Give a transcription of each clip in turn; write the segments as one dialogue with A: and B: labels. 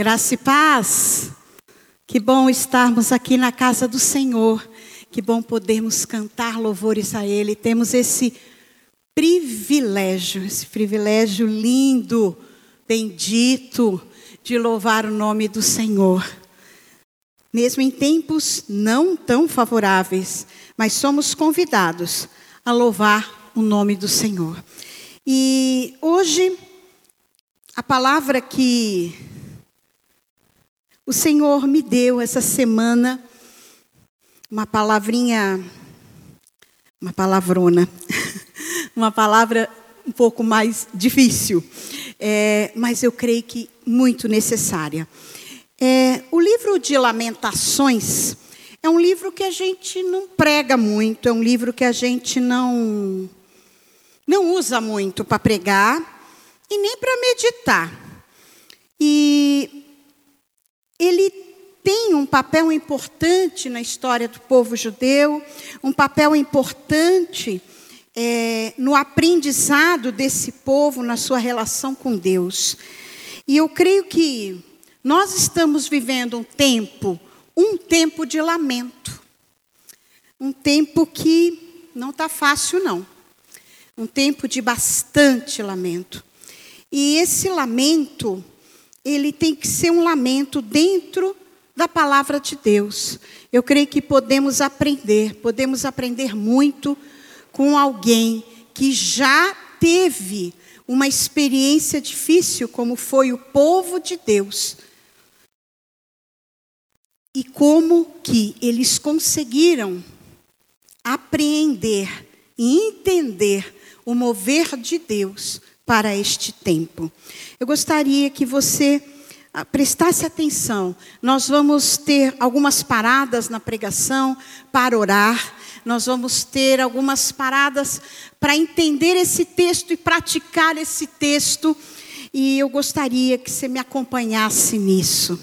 A: Graça e paz. Que bom estarmos aqui na casa do Senhor. Que bom podermos cantar louvores a Ele. Temos esse privilégio, esse privilégio lindo, bendito, de louvar o nome do Senhor. Mesmo em tempos não tão favoráveis, mas somos convidados a louvar o nome do Senhor. E hoje, a palavra que o Senhor me deu essa semana uma palavrinha, uma palavrona, uma palavra um pouco mais difícil, é, mas eu creio que muito necessária. É, o livro de Lamentações é um livro que a gente não prega muito, é um livro que a gente não não usa muito para pregar e nem para meditar. E ele tem um papel importante na história do povo judeu, um papel importante é, no aprendizado desse povo na sua relação com Deus. E eu creio que nós estamos vivendo um tempo, um tempo de lamento. Um tempo que não está fácil, não. Um tempo de bastante lamento. E esse lamento, ele tem que ser um lamento dentro da palavra de Deus. Eu creio que podemos aprender, podemos aprender muito com alguém que já teve uma experiência difícil, como foi o povo de Deus. E como que eles conseguiram apreender e entender o mover de Deus para este tempo. Eu gostaria que você ah, prestasse atenção. Nós vamos ter algumas paradas na pregação para orar. Nós vamos ter algumas paradas para entender esse texto e praticar esse texto. E eu gostaria que você me acompanhasse nisso.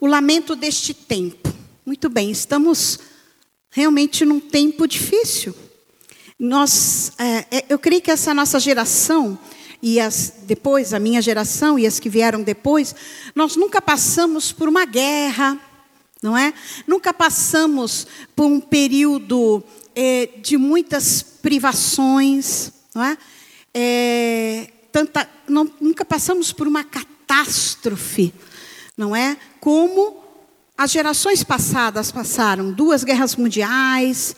A: O lamento deste tempo. Muito bem, estamos realmente num tempo difícil. Nós, é, é, eu creio que essa nossa geração e as depois a minha geração e as que vieram depois, nós nunca passamos por uma guerra, não é? Nunca passamos por um período é, de muitas privações, não é? é tanta, não, nunca passamos por uma catástrofe, não é? Como as gerações passadas passaram, duas guerras mundiais,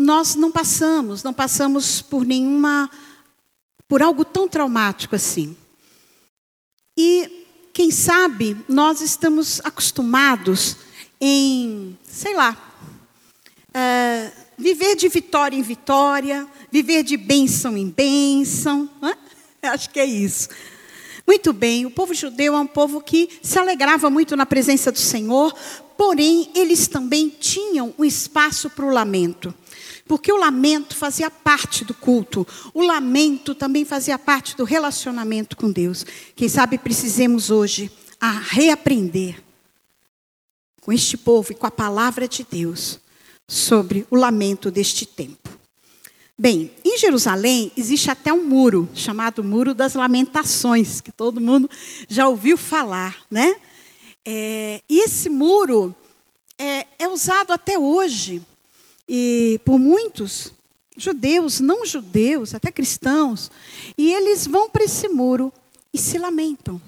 A: nós não passamos, não passamos por nenhuma, por algo tão traumático assim. E, quem sabe, nós estamos acostumados em, sei lá, uh, viver de vitória em vitória, viver de bênção em bênção. Né? Acho que é isso. Muito bem, o povo judeu é um povo que se alegrava muito na presença do Senhor, porém, eles também tinham um espaço para o lamento. Porque o lamento fazia parte do culto, o lamento também fazia parte do relacionamento com Deus. Quem sabe precisemos hoje a reaprender com este povo e com a palavra de Deus sobre o lamento deste tempo. Bem, em Jerusalém existe até um muro chamado Muro das Lamentações, que todo mundo já ouviu falar, né? É, e esse muro é, é usado até hoje e por muitos judeus, não judeus, até cristãos, e eles vão para esse muro e se lamentam.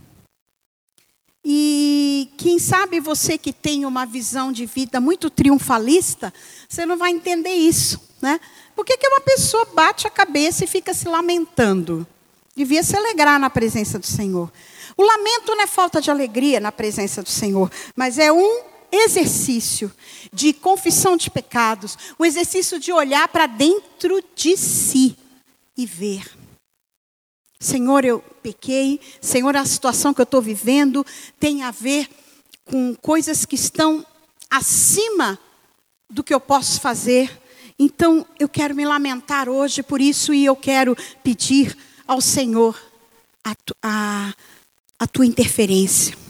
A: E quem sabe você que tem uma visão de vida muito triunfalista, você não vai entender isso, né? Por que, que uma pessoa bate a cabeça e fica se lamentando? Devia se alegrar na presença do Senhor. O lamento não é falta de alegria na presença do Senhor, mas é um exercício de confissão de pecados, um exercício de olhar para dentro de si e ver. Senhor, eu pequei, Senhor, a situação que eu estou vivendo tem a ver com coisas que estão acima do que eu posso fazer. Então, eu quero me lamentar hoje por isso e eu quero pedir ao Senhor a, a, a tua interferência.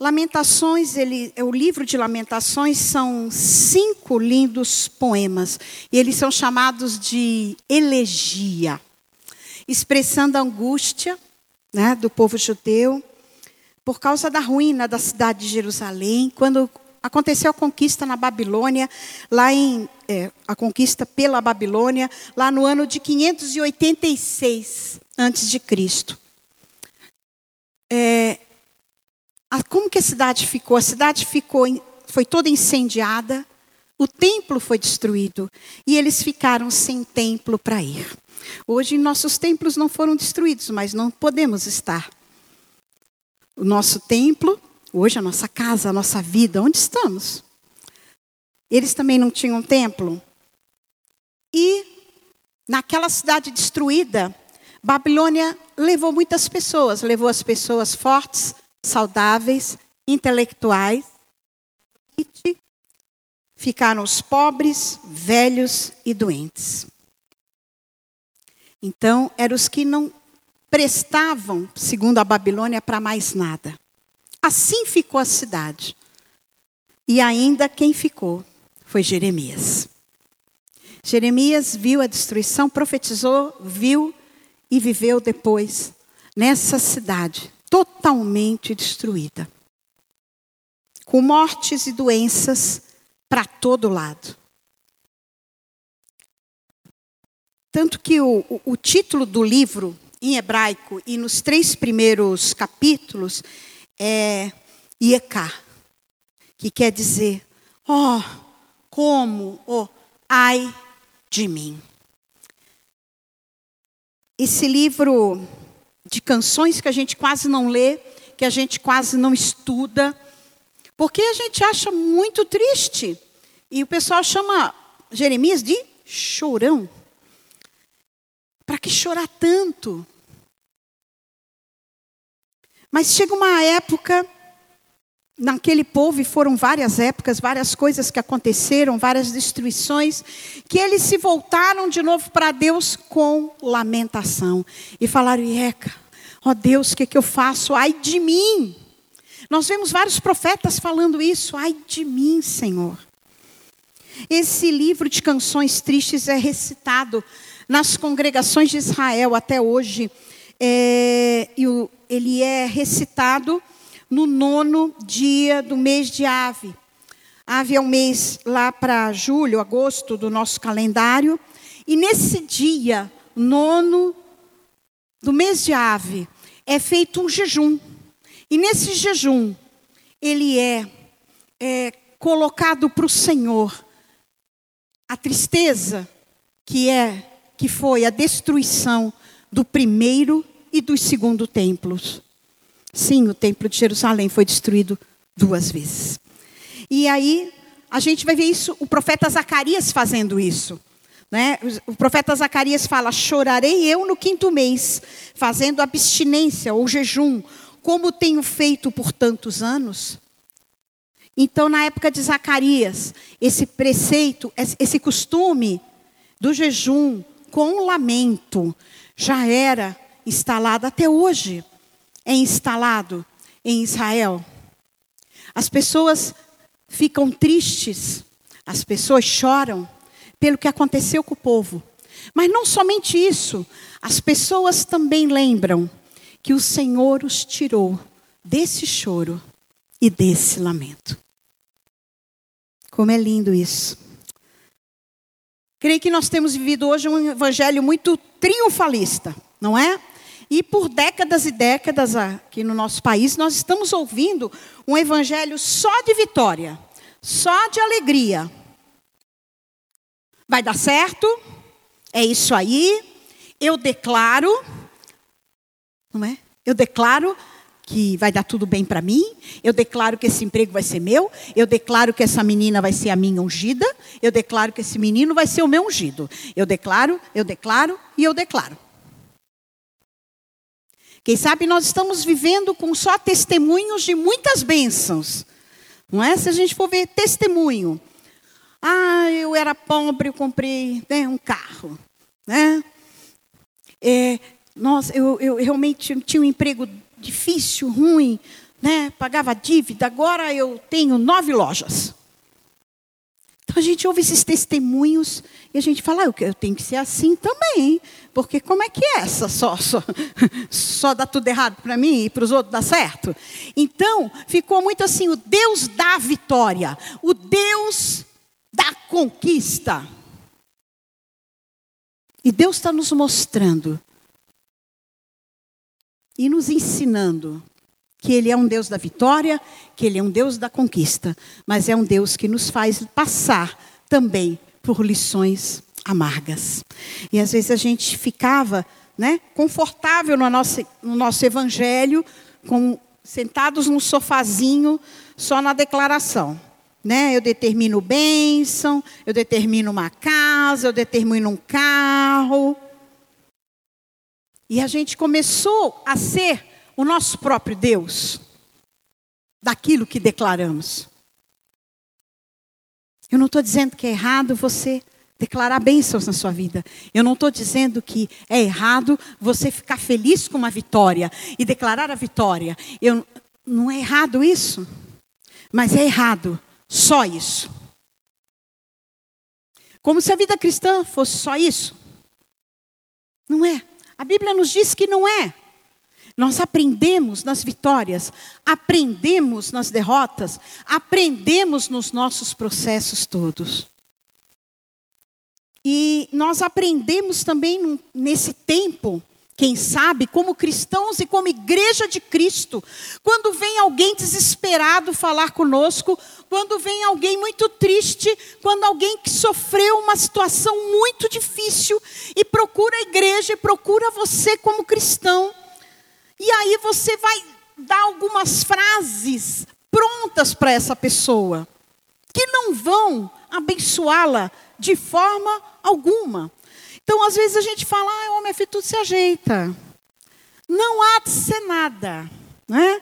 A: Lamentações, ele, o livro de Lamentações são cinco lindos poemas. E eles são chamados de elegia. expressando a angústia né, do povo judeu por causa da ruína da cidade de Jerusalém, quando aconteceu a conquista na Babilônia, lá em é, a conquista pela Babilônia, lá no ano de 586 antes de Cristo. É, a, como que a cidade ficou? A cidade ficou, foi toda incendiada, o templo foi destruído e eles ficaram sem templo para ir. Hoje nossos templos não foram destruídos, mas não podemos estar. O nosso templo, hoje a nossa casa, a nossa vida, onde estamos? Eles também não tinham templo. E naquela cidade destruída, Babilônia levou muitas pessoas, levou as pessoas fortes, saudáveis, intelectuais, ficaram os pobres, velhos e doentes. Então, eram os que não prestavam, segundo a Babilônia, para mais nada. Assim ficou a cidade. E ainda quem ficou foi Jeremias. Jeremias viu a destruição, profetizou, viu e viveu depois nessa cidade totalmente destruída, com mortes e doenças para todo lado. Tanto que o, o, o, título do livro, em hebraico, e nos três primeiros capítulos, é Ieká, que quer dizer, ó, oh, como, oh, ai de mim. Esse livro de canções que a gente quase não lê, que a gente quase não estuda, porque a gente acha muito triste. E o pessoal chama Jeremias de chorão. Para que chorar tanto? Mas chega uma época, naquele povo, e foram várias épocas, várias coisas que aconteceram, várias destruições, que eles se voltaram de novo para Deus com lamentação. E falaram: Eca, ó Deus, o que, que eu faço? Ai de mim! Nós vemos vários profetas falando isso. Ai de mim, Senhor. Esse livro de canções tristes é recitado nas congregações de Israel até hoje. É, ele é recitado no nono dia do mês de Ave. Ave é um mês lá para julho, agosto do nosso calendário. E nesse dia, nono do mês de Ave, é feito um jejum. E nesse jejum, ele é, é colocado para o Senhor a tristeza que é que foi a destruição do primeiro e do segundo templos. Sim, o templo de Jerusalém foi destruído duas vezes. E aí a gente vai ver isso, o profeta Zacarias fazendo isso. Né? O profeta Zacarias fala: Chorarei eu no quinto mês, fazendo abstinência ou jejum, como tenho feito por tantos anos. Então, na época de Zacarias, esse preceito, esse costume do jejum com lamento já era instalado até hoje. É instalado em Israel. As pessoas ficam tristes, as pessoas choram pelo que aconteceu com o povo. Mas não somente isso, as pessoas também lembram que o Senhor os tirou desse choro e desse lamento. Como é lindo isso. Creio que nós temos vivido hoje um evangelho muito triunfalista, não é? E por décadas e décadas aqui no nosso país, nós estamos ouvindo um evangelho só de vitória, só de alegria. Vai dar certo? É isso aí. Eu declaro, não é? Eu declaro que vai dar tudo bem para mim, eu declaro que esse emprego vai ser meu, eu declaro que essa menina vai ser a minha ungida, eu declaro que esse menino vai ser o meu ungido. Eu declaro, eu declaro e eu declaro. Quem sabe nós estamos vivendo com só testemunhos de muitas bênçãos. Não é? Se a gente for ver testemunho. Ah, eu era pobre, eu comprei né, um carro. Né? É, nossa, eu, eu realmente tinha um emprego difícil, ruim, né? pagava dívida, agora eu tenho nove lojas. Então a gente ouve esses testemunhos e a gente fala, ah, eu tenho que ser assim também. Porque como é que é essa? Só, só, só dá tudo errado para mim e para os outros dá certo? Então, ficou muito assim: o Deus da vitória, o Deus da conquista. E Deus está nos mostrando e nos ensinando que Ele é um Deus da vitória, que Ele é um Deus da conquista, mas é um Deus que nos faz passar também por lições amargas. E às vezes a gente ficava né, confortável no nosso, no nosso evangelho, com, sentados num sofazinho, só na declaração. Né? Eu determino bênção, eu determino uma casa, eu determino um carro. E a gente começou a ser o nosso próprio Deus daquilo que declaramos. Eu não estou dizendo que é errado você declarar bênçãos na sua vida. Eu não estou dizendo que é errado você ficar feliz com uma vitória e declarar a vitória. Eu, não é errado isso, mas é errado só isso. Como se a vida cristã fosse só isso. Não é. A Bíblia nos diz que não é. Nós aprendemos nas vitórias, aprendemos nas derrotas, aprendemos nos nossos processos todos. E nós aprendemos também nesse tempo, quem sabe, como cristãos e como igreja de Cristo, quando vem alguém desesperado falar conosco, quando vem alguém muito triste, quando alguém que sofreu uma situação muito difícil e procura a igreja e procura você como cristão e aí você vai dar algumas frases prontas para essa pessoa, que não vão abençoá-la de forma alguma. Então, às vezes a gente fala, ah, homem, filho, tudo se ajeita. Não há de ser nada. Né?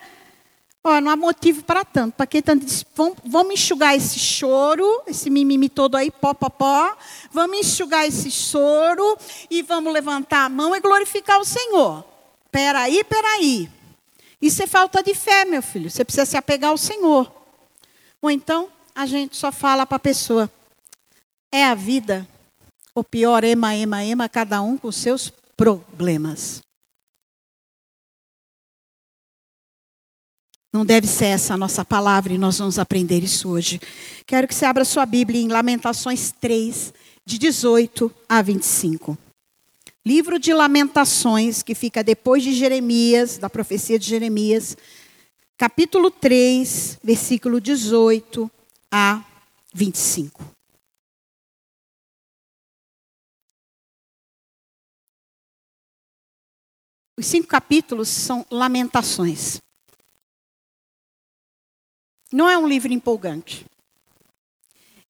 A: Ó, não há motivo para tanto. Para que tanto? Vamos, vamos enxugar esse choro, esse mimimi todo aí, pó, pó, pó. Vamos enxugar esse choro e vamos levantar a mão e glorificar o Senhor. Peraí, peraí. Isso é falta de fé, meu filho. Você precisa se apegar ao Senhor. Ou então, a gente só fala para a pessoa: é a vida. Ou pior, ema, ema, ema, cada um com seus problemas. Não deve ser essa a nossa palavra e nós vamos aprender isso hoje. Quero que você abra sua Bíblia em Lamentações 3, de 18 a 25. Livro de Lamentações, que fica depois de Jeremias, da profecia de Jeremias, capítulo 3, versículo 18 a 25. Os cinco capítulos são lamentações. Não é um livro empolgante.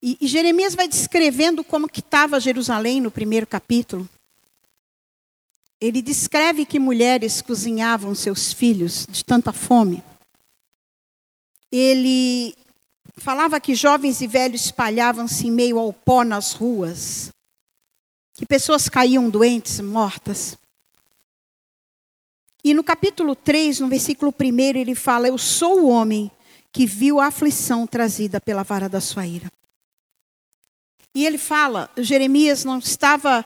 A: E, e Jeremias vai descrevendo como que estava Jerusalém no primeiro capítulo. Ele descreve que mulheres cozinhavam seus filhos de tanta fome. Ele falava que jovens e velhos espalhavam-se em meio ao pó nas ruas, que pessoas caíam doentes, mortas. E no capítulo 3, no versículo 1, ele fala: Eu sou o homem que viu a aflição trazida pela vara da sua ira. E ele fala: Jeremias não estava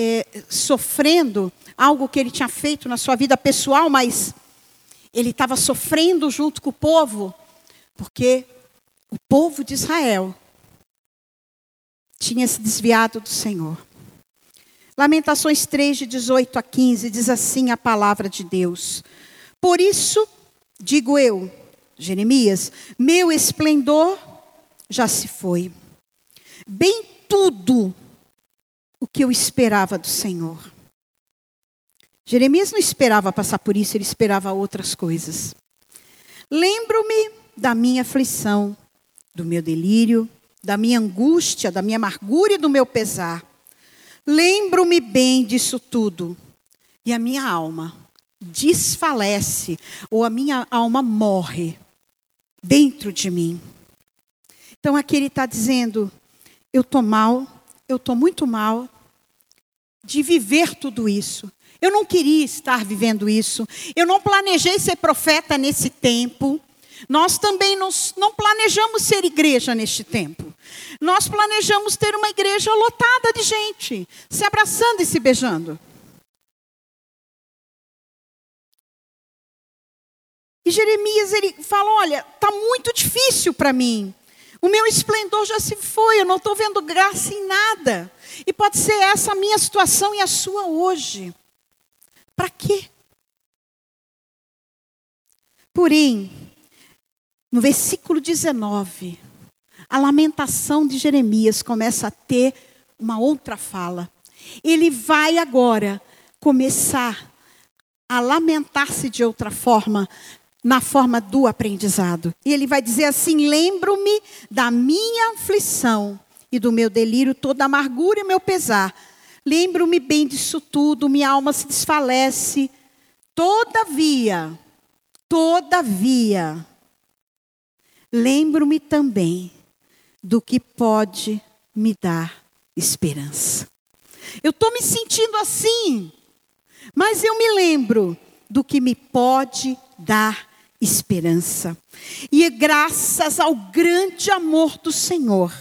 A: é, sofrendo algo que ele tinha feito na sua vida pessoal, mas ele estava sofrendo junto com o povo, porque o povo de Israel tinha se desviado do Senhor. Lamentações 3, de 18 a 15, diz assim a palavra de Deus. Por isso, digo eu, Jeremias, meu esplendor já se foi. Bem tudo o que eu esperava do Senhor. Jeremias não esperava passar por isso, ele esperava outras coisas. Lembro-me da minha aflição, do meu delírio, da minha angústia, da minha amargura e do meu pesar. Lembro-me bem disso tudo. E a minha alma desfalece, ou a minha alma morre dentro de mim. Então aqui ele está dizendo: eu estou mal, eu estou muito mal de viver tudo isso. Eu não queria estar vivendo isso. Eu não planejei ser profeta nesse tempo. Nós também nos, não planejamos ser igreja neste tempo. Nós planejamos ter uma igreja lotada de gente, se abraçando e se beijando. E Jeremias ele fala: Olha, está muito difícil para mim. O meu esplendor já se foi, eu não estou vendo graça em nada. E pode ser essa a minha situação e a sua hoje. Para quê? Porém, no versículo 19, a lamentação de Jeremias começa a ter uma outra fala. Ele vai agora começar a lamentar-se de outra forma, na forma do aprendizado. E ele vai dizer assim: Lembro-me da minha aflição e do meu delírio, toda amargura e meu pesar. Lembro-me bem disso tudo, minha alma se desfalece. Todavia, todavia, lembro-me também do que pode me dar esperança. Eu estou me sentindo assim, mas eu me lembro do que me pode dar esperança. E é graças ao grande amor do Senhor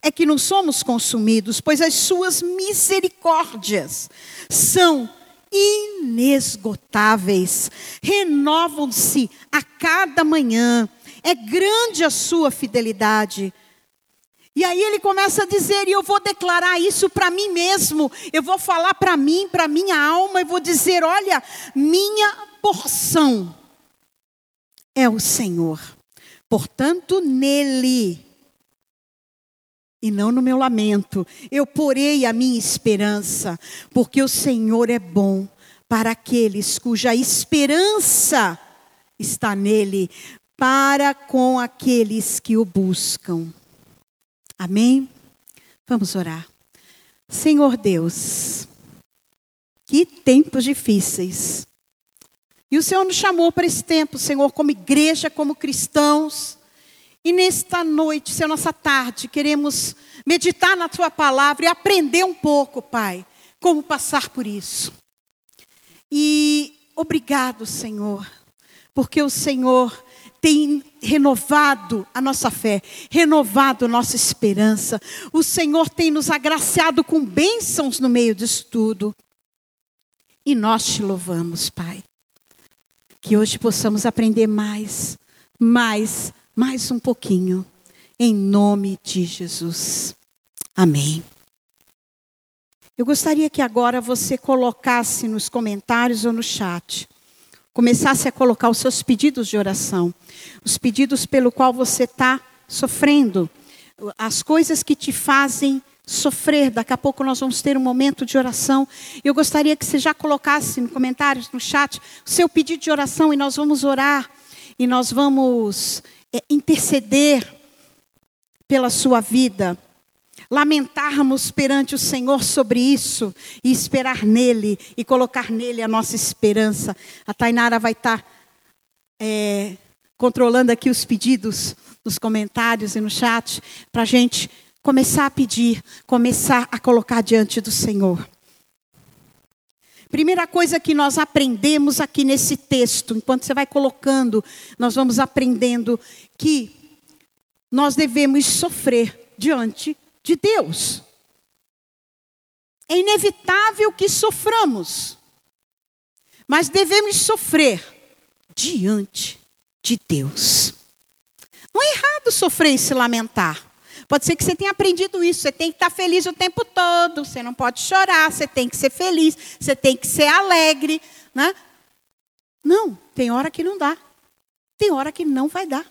A: é que não somos consumidos, pois as suas misericórdias são inesgotáveis, renovam-se a cada manhã. É grande a sua fidelidade. E aí ele começa a dizer, e eu vou declarar isso para mim mesmo, eu vou falar para mim, para minha alma, e vou dizer: olha, minha porção é o Senhor. Portanto, nele, e não no meu lamento, eu porei a minha esperança, porque o Senhor é bom para aqueles cuja esperança está nele, para com aqueles que o buscam. Amém? Vamos orar. Senhor Deus, que tempos difíceis. E o Senhor nos chamou para esse tempo, Senhor, como igreja, como cristãos. E nesta noite, Senhor, nossa tarde, queremos meditar na Tua palavra e aprender um pouco, Pai, como passar por isso. E obrigado, Senhor, porque o Senhor tem renovado a nossa fé, renovado a nossa esperança. O Senhor tem nos agraciado com bênçãos no meio disso tudo. E nós te louvamos, Pai. Que hoje possamos aprender mais, mais, mais um pouquinho. Em nome de Jesus. Amém. Eu gostaria que agora você colocasse nos comentários ou no chat, começasse a colocar os seus pedidos de oração, os pedidos pelo qual você está sofrendo, as coisas que te fazem sofrer. Daqui a pouco nós vamos ter um momento de oração. Eu gostaria que você já colocasse no comentários, no chat, o seu pedido de oração e nós vamos orar e nós vamos é, interceder pela sua vida. Lamentarmos perante o Senhor sobre isso e esperar nele e colocar nele a nossa esperança. A Tainara vai estar é, controlando aqui os pedidos nos comentários e no chat para a gente começar a pedir, começar a colocar diante do Senhor. Primeira coisa que nós aprendemos aqui nesse texto, enquanto você vai colocando, nós vamos aprendendo que nós devemos sofrer diante de Deus. É inevitável que soframos, mas devemos sofrer diante de Deus. Não é errado sofrer e se lamentar. Pode ser que você tenha aprendido isso. Você tem que estar feliz o tempo todo. Você não pode chorar. Você tem que ser feliz. Você tem que ser alegre. Né? Não, tem hora que não dá. Tem hora que não vai dar.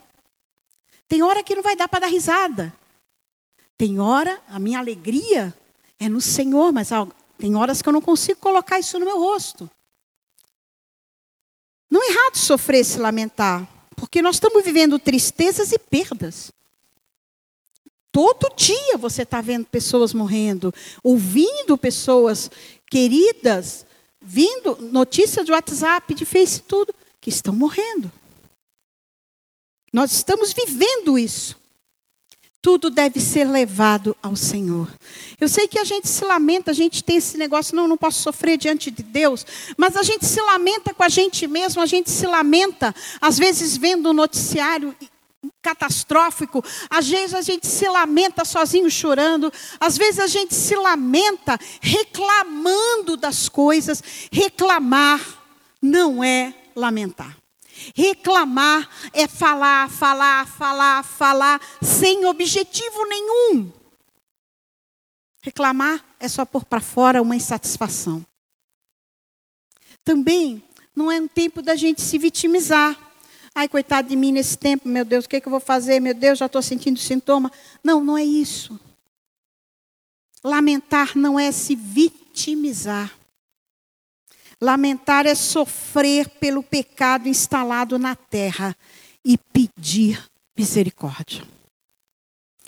A: Tem hora que não vai dar para dar risada. Tem hora, a minha alegria é no Senhor, mas tem horas que eu não consigo colocar isso no meu rosto. Não é errado sofrer, se lamentar, porque nós estamos vivendo tristezas e perdas. Todo dia você está vendo pessoas morrendo, ouvindo pessoas queridas, vindo notícias de WhatsApp, de Face, tudo, que estão morrendo. Nós estamos vivendo isso. Tudo deve ser levado ao Senhor. Eu sei que a gente se lamenta, a gente tem esse negócio, não, não posso sofrer diante de Deus, mas a gente se lamenta com a gente mesmo, a gente se lamenta, às vezes vendo o um noticiário catastrófico, às vezes a gente se lamenta sozinho chorando, às vezes a gente se lamenta reclamando das coisas. Reclamar não é lamentar. Reclamar é falar, falar, falar, falar, sem objetivo nenhum. Reclamar é só pôr para fora uma insatisfação. Também não é um tempo da gente se vitimizar. Ai, coitado de mim nesse tempo, meu Deus, o que, é que eu vou fazer? Meu Deus, já estou sentindo sintoma. Não, não é isso. Lamentar não é se vitimizar. Lamentar é sofrer pelo pecado instalado na terra e pedir misericórdia.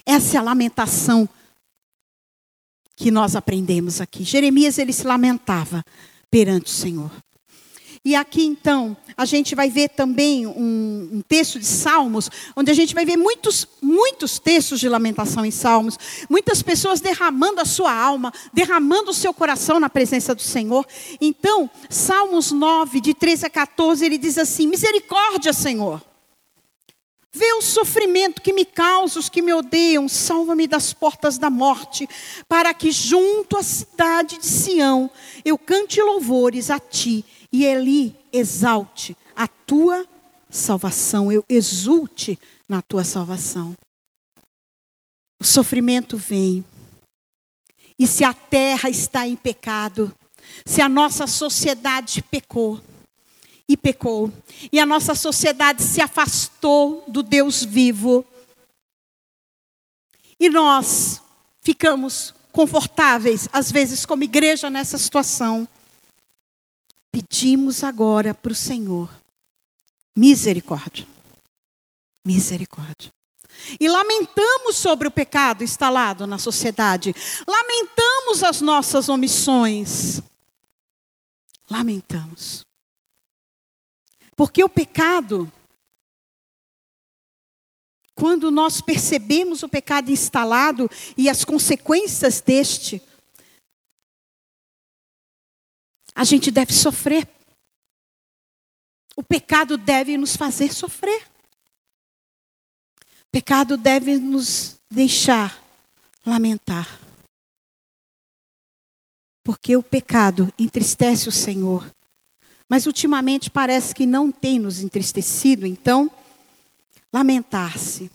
A: Essa é a lamentação que nós aprendemos aqui. Jeremias ele se lamentava perante o Senhor. E aqui então, a gente vai ver também um, um, texto de Salmos, onde a gente vai ver muitos, muitos textos de lamentação em Salmos, muitas pessoas derramando a sua alma, derramando o seu coração na presença do Senhor. Então, Salmos 9, de 13 a 14, ele diz assim: Misericórdia, Senhor. Vê o sofrimento que me causa os que me odeiam, salva-me das portas da morte, para que junto à cidade de Sião eu cante louvores a ti e ele exalte a tua salvação, eu exulte na tua salvação. O sofrimento vem. E se a terra está em pecado, se a nossa sociedade pecou, e pecou, e a nossa sociedade se afastou do Deus vivo, e nós ficamos confortáveis, às vezes, como igreja nessa situação, pedimos agora para o Senhor misericórdia. Misericórdia. E lamentamos sobre o pecado instalado na sociedade. Lamentamos as nossas omissões. Lamentamos. Porque o pecado, quando nós percebemos o pecado instalado e as consequências deste, a gente deve sofrer. O pecado deve nos fazer sofrer. O pecado deve nos deixar lamentar. Porque o pecado entristece o Senhor. Mas ultimamente parece que não tem nos entristecido, então, lamentar-se.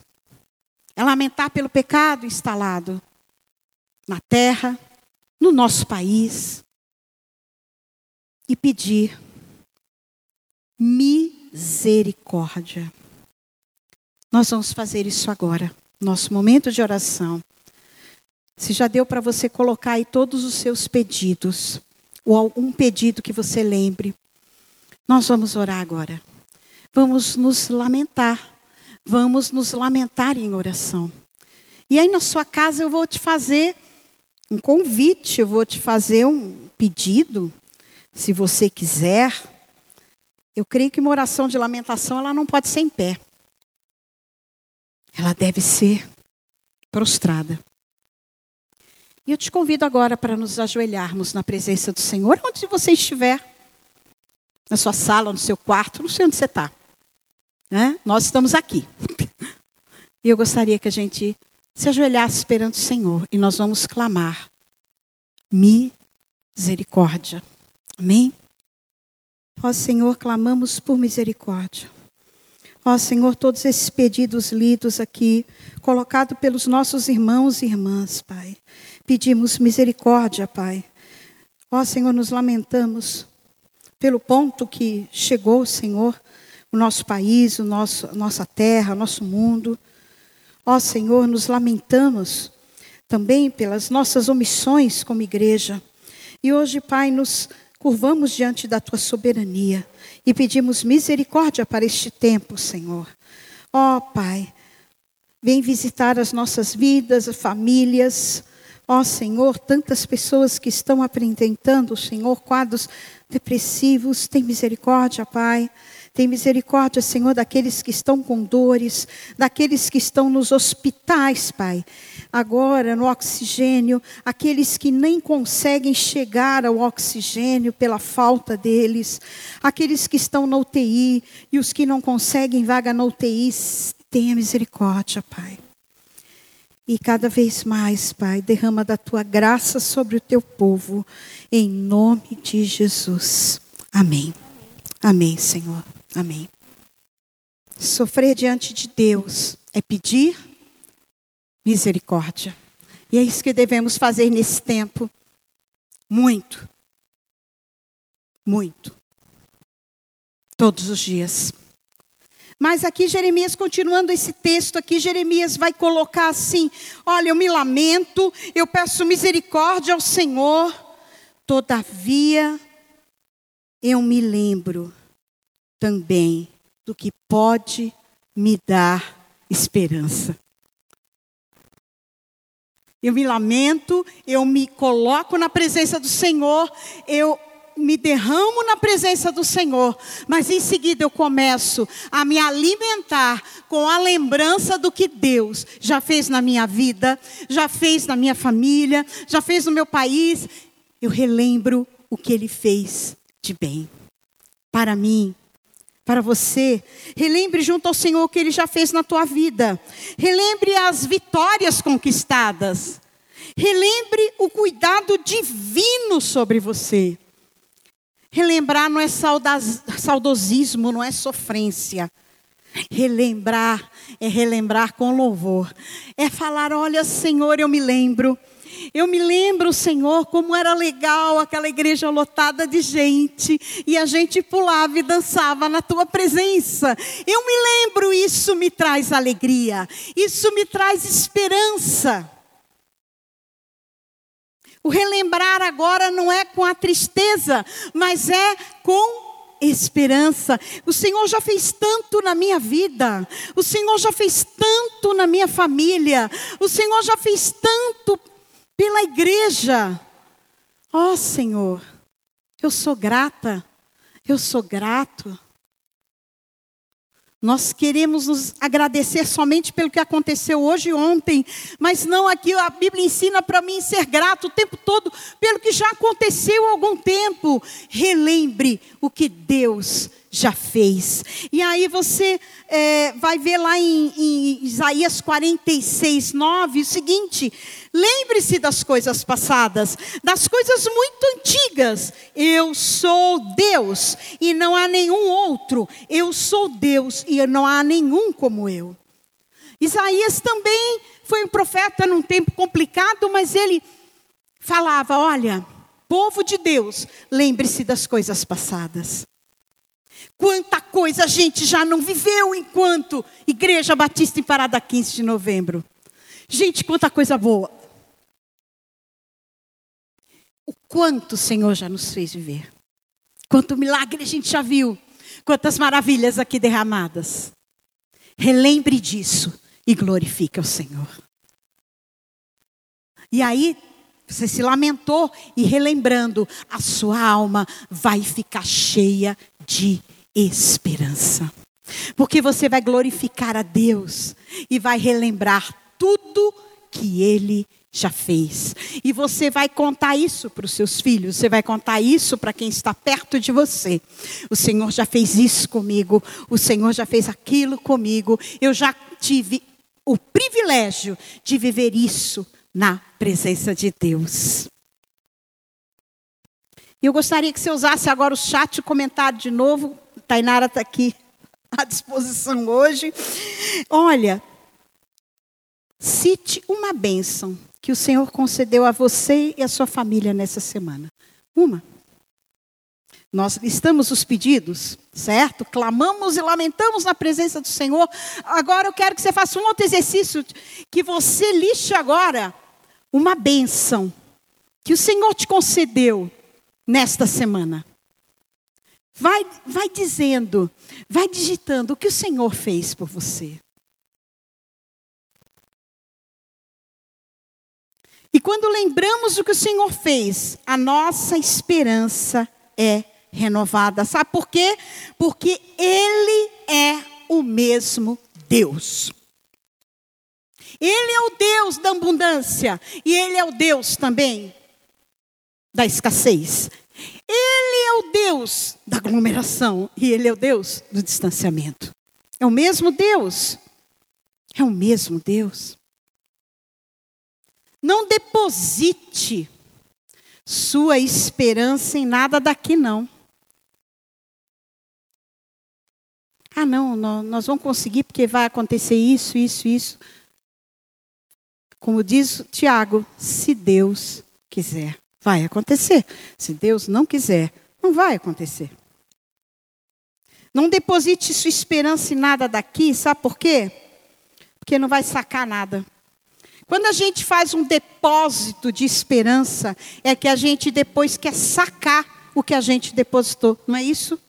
A: É lamentar pelo pecado instalado na terra, no nosso país, e pedir misericórdia. Nós vamos fazer isso agora, nosso momento de oração. Se já deu para você colocar aí todos os seus pedidos, ou algum pedido que você lembre, nós vamos orar agora. Vamos nos lamentar. Vamos nos lamentar em oração. E aí na sua casa eu vou te fazer um convite, eu vou te fazer um pedido se você quiser. Eu creio que uma oração de lamentação ela não pode ser em pé. Ela deve ser prostrada. E eu te convido agora para nos ajoelharmos na presença do Senhor, onde você estiver. Na sua sala, no seu quarto, não sei onde você está. Né? Nós estamos aqui. E eu gostaria que a gente se ajoelhasse perante o Senhor e nós vamos clamar misericórdia. Amém? Ó Senhor, clamamos por misericórdia. Ó Senhor, todos esses pedidos lidos aqui, colocados pelos nossos irmãos e irmãs, Pai. Pedimos misericórdia, Pai. Ó Senhor, nos lamentamos pelo ponto que chegou, Senhor, o nosso país, o nosso, nossa terra, nosso mundo. Ó Senhor, nos lamentamos também pelas nossas omissões como igreja. E hoje, Pai, nos curvamos diante da tua soberania e pedimos misericórdia para este tempo, Senhor. Ó oh, Pai, vem visitar as nossas vidas, as famílias. Ó oh, Senhor, tantas pessoas que estão apresentando, Senhor, quadros depressivos. Tem misericórdia, Pai. Tem misericórdia, Senhor, daqueles que estão com dores, daqueles que estão nos hospitais, Pai agora no oxigênio, aqueles que nem conseguem chegar ao oxigênio pela falta deles, aqueles que estão na UTI e os que não conseguem vaga na UTI, tenha misericórdia, Pai. E cada vez mais, Pai, derrama da tua graça sobre o teu povo, em nome de Jesus. Amém. Amém, Senhor. Amém. Sofrer diante de Deus é pedir misericórdia. E é isso que devemos fazer nesse tempo. Muito. Muito. Todos os dias. Mas aqui Jeremias, continuando esse texto aqui, Jeremias vai colocar assim: Olha, eu me lamento, eu peço misericórdia ao Senhor, todavia eu me lembro também do que pode me dar esperança. Eu me lamento, eu me coloco na presença do Senhor, eu me derramo na presença do Senhor, mas em seguida eu começo a me alimentar com a lembrança do que Deus já fez na minha vida, já fez na minha família, já fez no meu país. Eu relembro o que Ele fez de bem para mim, para você. Relembre junto ao Senhor o que Ele já fez na tua vida. Relembre as vitórias conquistadas. Relembre o cuidado divino sobre você. Relembrar não é saudosismo, não é sofrência. Relembrar é relembrar com louvor. É falar: olha, Senhor, eu me lembro eu me lembro, Senhor, como era legal aquela igreja lotada de gente e a gente pulava e dançava na tua presença. Eu me lembro, isso me traz alegria, isso me traz esperança. O relembrar agora não é com a tristeza, mas é com esperança. O Senhor já fez tanto na minha vida, o Senhor já fez tanto na minha família, o Senhor já fez tanto pela igreja. Ó oh, Senhor, eu sou grata, eu sou grato. Nós queremos nos agradecer somente pelo que aconteceu hoje e ontem, mas não aqui a Bíblia ensina para mim ser grato o tempo todo pelo que já aconteceu há algum tempo. Relembre o que Deus já fez. E aí você é, vai ver lá em, em Isaías 46, 9 o seguinte: lembre-se das coisas passadas, das coisas muito antigas. Eu sou Deus e não há nenhum outro. Eu sou Deus e não há nenhum como eu. Isaías também foi um profeta num tempo complicado, mas ele falava: olha, povo de Deus, lembre-se das coisas passadas. Quanta coisa a gente já não viveu enquanto Igreja Batista em Parada 15 de novembro. Gente, quanta coisa boa. O quanto o Senhor já nos fez viver. Quanto milagre a gente já viu. Quantas maravilhas aqui derramadas. Relembre disso e glorifique ao Senhor. E aí, você se lamentou e relembrando, a sua alma vai ficar cheia de esperança. Porque você vai glorificar a Deus e vai relembrar tudo que Ele já fez. E você vai contar isso para os seus filhos, você vai contar isso para quem está perto de você. O Senhor já fez isso comigo, o Senhor já fez aquilo comigo. Eu já tive o privilégio de viver isso na presença de Deus. Eu gostaria que você usasse agora o chat e comentário de novo Tainara está aqui à disposição hoje. Olha, cite uma bênção que o Senhor concedeu a você e a sua família nessa semana. Uma. Nós estamos os pedidos, certo? Clamamos e lamentamos na presença do Senhor. Agora eu quero que você faça um outro exercício, que você lixe agora uma bênção que o Senhor te concedeu nesta semana. Vai, vai dizendo, vai digitando o que o Senhor fez por você. E quando lembramos do que o Senhor fez, a nossa esperança é renovada. Sabe por quê? Porque Ele é o mesmo Deus. Ele é o Deus da abundância e Ele é o Deus também da escassez. Ele é o Deus da aglomeração e Ele é o Deus do distanciamento. É o mesmo Deus. É o mesmo Deus. Não deposite sua esperança em nada daqui, não. Ah, não, nós vamos conseguir porque vai acontecer isso, isso, isso. Como diz Tiago, se Deus quiser, vai acontecer. Se Deus não quiser, não vai acontecer. Não deposite sua esperança em nada daqui, sabe por quê? Porque não vai sacar nada. Quando a gente faz um depósito de esperança, é que a gente depois quer sacar o que a gente depositou, não é isso?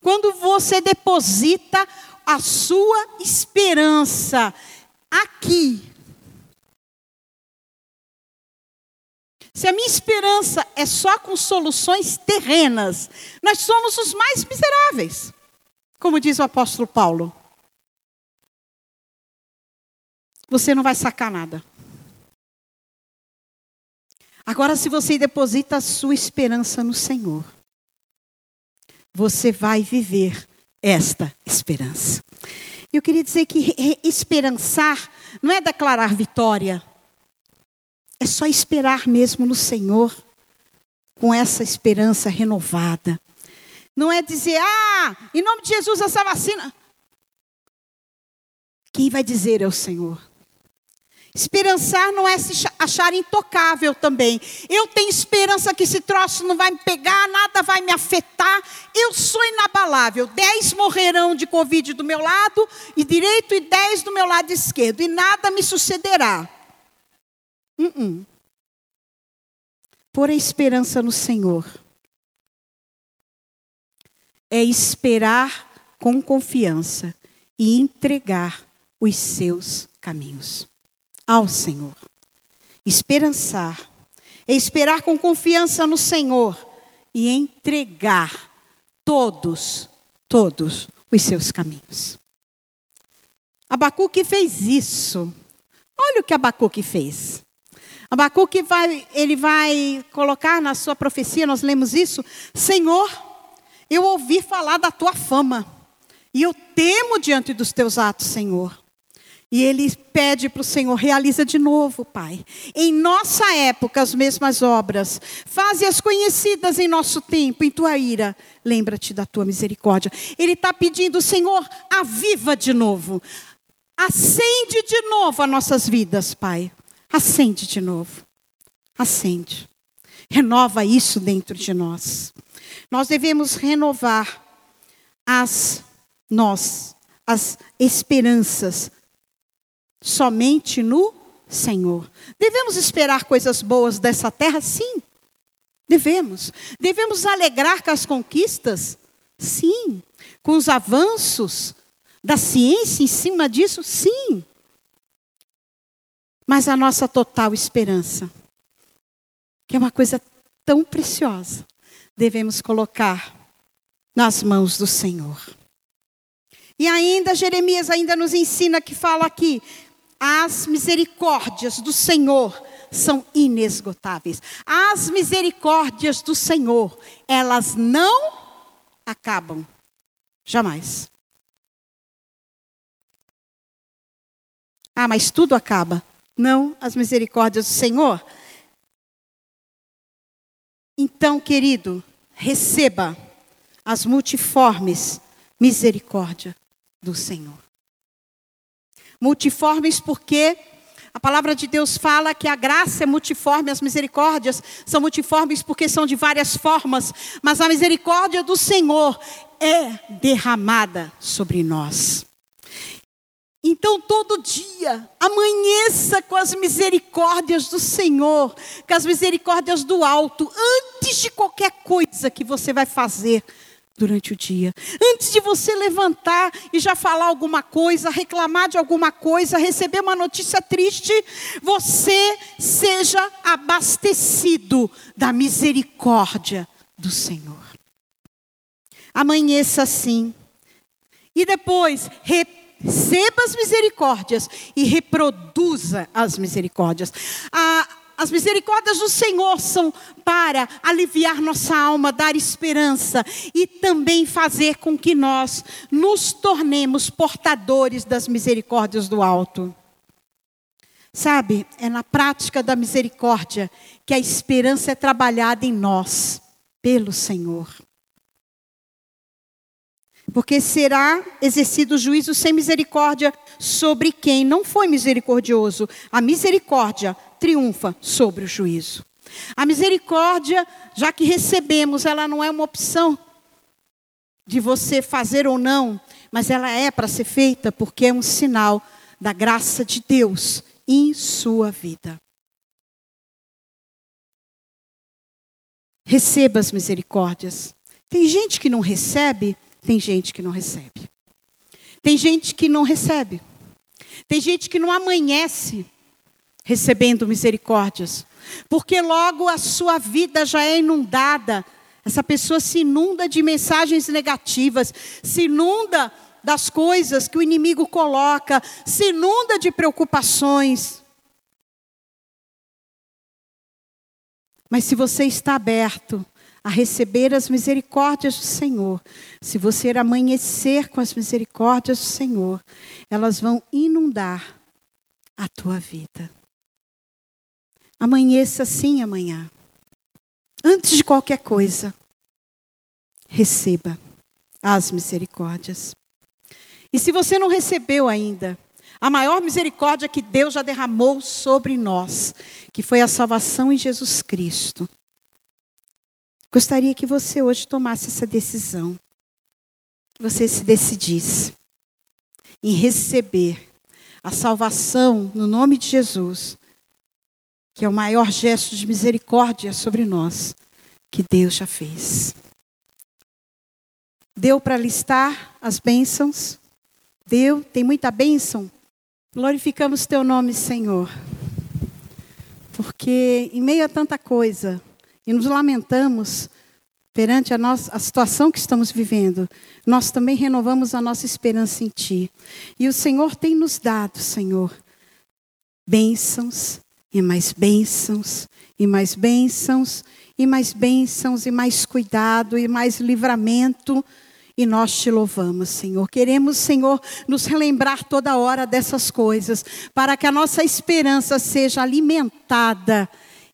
A: Quando você deposita a sua esperança aqui, Se a minha esperança é só com soluções terrenas, nós somos os mais miseráveis, como diz o apóstolo Paulo. Você não vai sacar nada. Agora, se você deposita a sua esperança no Senhor, você vai viver esta esperança. Eu queria dizer que esperançar não é declarar vitória. É só esperar mesmo no Senhor, com essa esperança renovada. Não é dizer, ah, em nome de Jesus essa vacina. Quem vai dizer é o Senhor. Esperançar não é se achar intocável também. Eu tenho esperança que esse troço não vai me pegar, nada vai me afetar. Eu sou inabalável. Dez morrerão de Covid do meu lado e direito e dez do meu lado esquerdo. E nada me sucederá. Uh -uh. A esperança no Senhor é esperar com confiança e entregar os seus caminhos ao Senhor. Esperançar é esperar com confiança no Senhor e entregar todos, todos os seus caminhos. Abacuque fez isso. Olha o que Abacuque fez. Abacuque vai, ele vai colocar na sua profecia, nós lemos isso, Senhor, eu ouvi falar da tua fama, e eu temo diante dos teus atos, Senhor. E ele pede para o Senhor, realiza de novo, Pai. Em nossa época, as mesmas obras. Faze-as conhecidas em nosso tempo, em tua ira. Lembra-te da tua misericórdia. Ele está pedindo, Senhor, aviva de novo. Acende de novo as nossas vidas, Pai. Acende de novo. Acende. Renova isso dentro de nós. Nós devemos renovar as nós as esperanças somente no Senhor. Devemos esperar coisas boas dessa terra? Sim. Devemos. Devemos alegrar com as conquistas? Sim. Com os avanços da ciência em cima disso? Sim mas a nossa total esperança, que é uma coisa tão preciosa, devemos colocar nas mãos do Senhor. E ainda Jeremias ainda nos ensina que fala aqui, as misericórdias do Senhor são inesgotáveis. As misericórdias do Senhor, elas não acabam jamais. Ah, mas tudo acaba não as misericórdias do Senhor? Então, querido, receba as multiformes misericórdia do Senhor. Multiformes porque a palavra de Deus fala que a graça é multiforme, as misericórdias são multiformes porque são de várias formas, mas a misericórdia do Senhor é derramada sobre nós. Então, todo dia, amanheça com as misericórdias do Senhor, com as misericórdias do alto, antes de qualquer coisa que você vai fazer durante o dia. Antes de você levantar e já falar alguma coisa, reclamar de alguma coisa, receber uma notícia triste, você seja abastecido da misericórdia do Senhor. Amanheça assim. E depois, repita receba as misericórdias e reproduza as misericórdias. A, as misericórdias do Senhor são para aliviar nossa alma, dar esperança e também fazer com que nós nos tornemos portadores das misericórdias do alto. Sabe, é na prática da misericórdia que a esperança é trabalhada em nós pelo Senhor. Porque será exercido o juízo sem misericórdia sobre quem não foi misericordioso. A misericórdia triunfa sobre o juízo. A misericórdia, já que recebemos, ela não é uma opção de você fazer ou não, mas ela é para ser feita porque é um sinal da graça de Deus em sua vida. Receba as misericórdias. Tem gente que não recebe tem gente que não recebe. Tem gente que não recebe. Tem gente que não amanhece recebendo misericórdias. Porque logo a sua vida já é inundada. Essa pessoa se inunda de mensagens negativas, se inunda das coisas que o inimigo coloca, se inunda de preocupações. Mas se você está aberto a receber as misericórdias do Senhor, se você amanhecer com as misericórdias do Senhor, elas vão inundar a tua vida. Amanheça sim amanhã. Antes de qualquer coisa, receba as misericórdias. E se você não recebeu ainda, a maior misericórdia que Deus já derramou sobre nós, que foi a salvação em Jesus Cristo, Gostaria que você hoje tomasse essa decisão. Que você se decidisse em receber a salvação no nome de Jesus, que é o maior gesto de misericórdia sobre nós que Deus já fez. Deu para listar as bênçãos? Deu, tem muita bênção? Glorificamos teu nome, Senhor. Porque em meio a tanta coisa, e nos lamentamos perante a, nossa, a situação que estamos vivendo, nós também renovamos a nossa esperança em Ti. E o Senhor tem nos dado, Senhor, bênçãos e mais bênçãos e mais bênçãos e mais bênçãos e mais cuidado e mais livramento. E nós te louvamos, Senhor. Queremos, Senhor, nos relembrar toda hora dessas coisas, para que a nossa esperança seja alimentada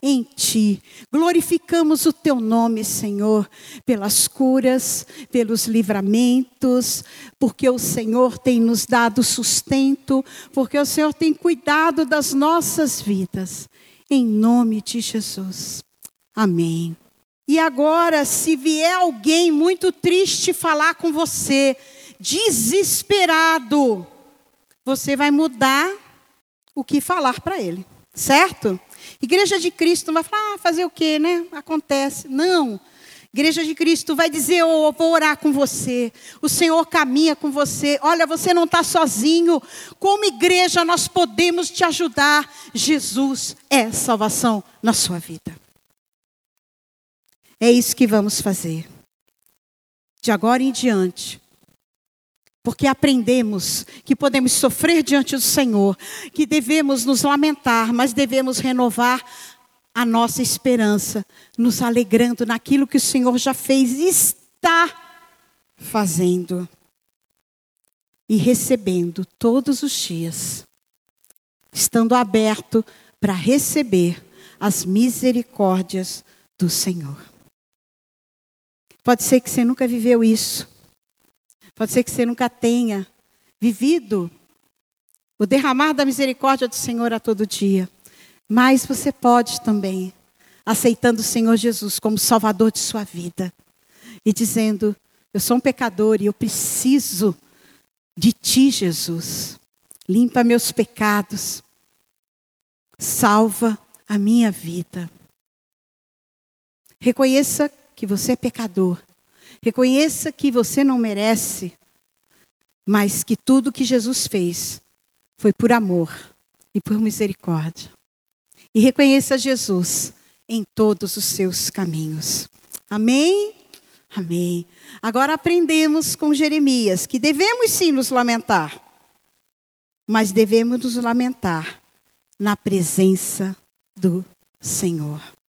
A: em ti. Glorificamos o teu nome, Senhor, pelas curas, pelos livramentos, porque o Senhor tem nos dado sustento, porque o Senhor tem cuidado das nossas vidas. Em nome de Jesus. Amém. E agora, se vier alguém muito triste falar com você, desesperado, você vai mudar o que falar para ele, certo? Igreja de Cristo não vai falar, ah, fazer o quê, né? Acontece. Não. Igreja de Cristo vai dizer: Eu oh, vou orar com você. O Senhor caminha com você. Olha, você não está sozinho. Como igreja, nós podemos te ajudar. Jesus é salvação na sua vida. É isso que vamos fazer. De agora em diante, porque aprendemos que podemos sofrer diante do Senhor, que devemos nos lamentar, mas devemos renovar a nossa esperança, nos alegrando naquilo que o Senhor já fez e está fazendo. E recebendo todos os dias, estando aberto para receber as misericórdias do Senhor. Pode ser que você nunca viveu isso. Pode ser que você nunca tenha vivido o derramar da misericórdia do Senhor a todo dia. Mas você pode também, aceitando o Senhor Jesus como Salvador de sua vida e dizendo: Eu sou um pecador e eu preciso de Ti, Jesus. Limpa meus pecados, salva a minha vida. Reconheça que você é pecador Reconheça que você não merece, mas que tudo que Jesus fez foi por amor e por misericórdia. E reconheça Jesus em todos os seus caminhos. Amém? Amém. Agora aprendemos com Jeremias que devemos sim nos lamentar, mas devemos nos lamentar na presença do Senhor.